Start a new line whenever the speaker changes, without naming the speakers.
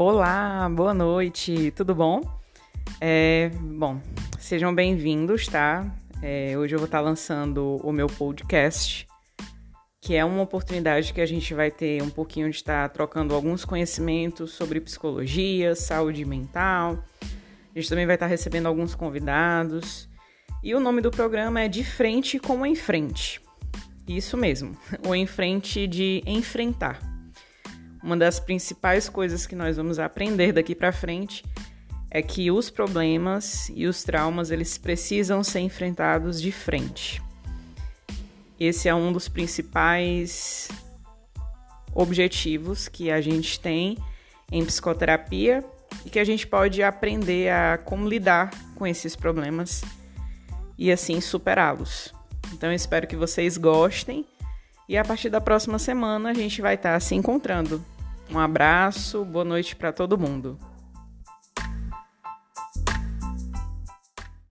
Olá, boa noite, tudo bom? É, bom, sejam bem-vindos, tá? É, hoje eu vou estar lançando o meu podcast, que é uma oportunidade que a gente vai ter um pouquinho de estar trocando alguns conhecimentos sobre psicologia, saúde mental. A gente também vai estar recebendo alguns convidados. E o nome do programa é De Frente com Em Frente. Isso mesmo, o em frente de enfrentar. Uma das principais coisas que nós vamos aprender daqui para frente é que os problemas e os traumas eles precisam ser enfrentados de frente. Esse é um dos principais objetivos que a gente tem em psicoterapia e que a gente pode aprender a como lidar com esses problemas e assim superá-los. Então espero que vocês gostem e a partir da próxima semana a gente vai estar se encontrando. Um abraço, boa noite para todo mundo.